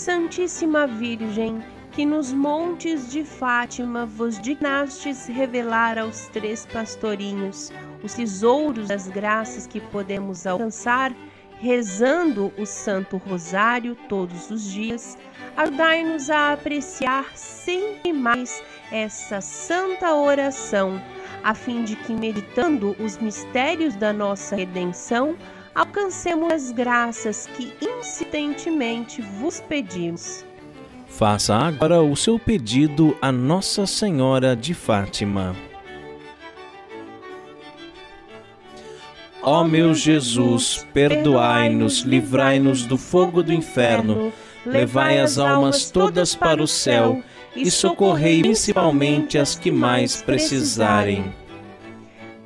Santíssima Virgem, que nos montes de Fátima vos dignastes revelar aos três pastorinhos os tesouros das graças que podemos alcançar rezando o Santo Rosário todos os dias, ajudai-nos a apreciar sempre mais essa santa oração, a fim de que, meditando os mistérios da nossa redenção, alcancemos as graças que insistentemente vos pedimos. Faça agora o seu pedido a Nossa Senhora de Fátima. Ó meu Jesus, perdoai-nos, livrai-nos do fogo do inferno, levai as almas todas para o céu e socorrei principalmente as que mais precisarem.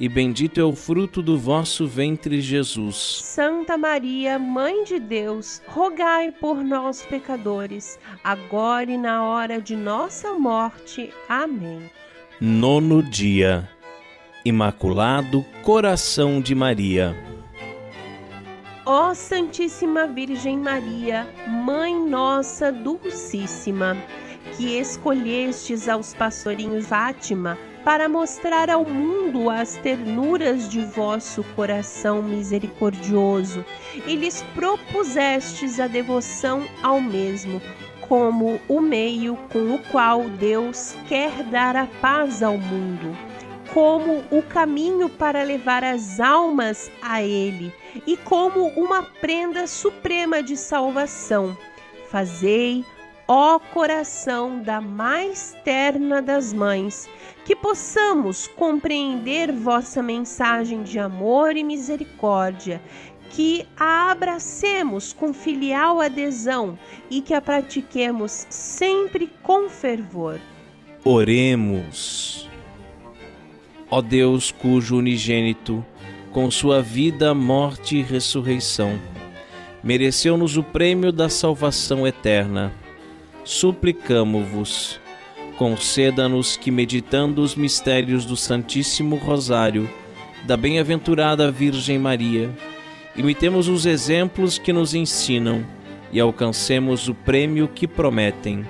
e bendito é o fruto do vosso ventre, Jesus. Santa Maria, Mãe de Deus, rogai por nós, pecadores, agora e na hora de nossa morte. Amém. Nono dia. Imaculado Coração de Maria. Ó Santíssima Virgem Maria, Mãe nossa Dulcíssima, que escolhestes aos pastorinhos Fátima para mostrar ao mundo as ternuras de vosso coração misericordioso, e lhes propusestes a devoção ao mesmo, como o meio com o qual Deus quer dar a paz ao mundo, como o caminho para levar as almas a Ele, e como uma prenda suprema de salvação. Fazei ó coração da mais terna das mães, que possamos compreender vossa mensagem de amor e misericórdia, que a abracemos com filial adesão e que a pratiquemos sempre com fervor. Oremos. Ó Deus, cujo unigênito, com sua vida, morte e ressurreição, mereceu-nos o prêmio da salvação eterna. Suplicamo-vos, conceda-nos que, meditando os mistérios do Santíssimo Rosário, da bem-aventurada Virgem Maria, imitemos os exemplos que nos ensinam e alcancemos o prêmio que prometem.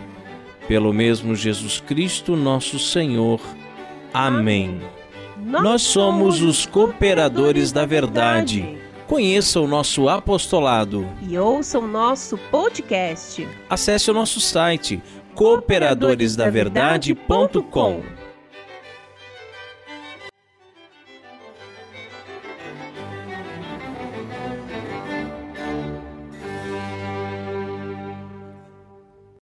Pelo mesmo Jesus Cristo, nosso Senhor. Amém. Nós somos os cooperadores da verdade. Conheça o nosso apostolado e ouça o nosso podcast. Acesse o nosso site cooperadoresdaverdade.com.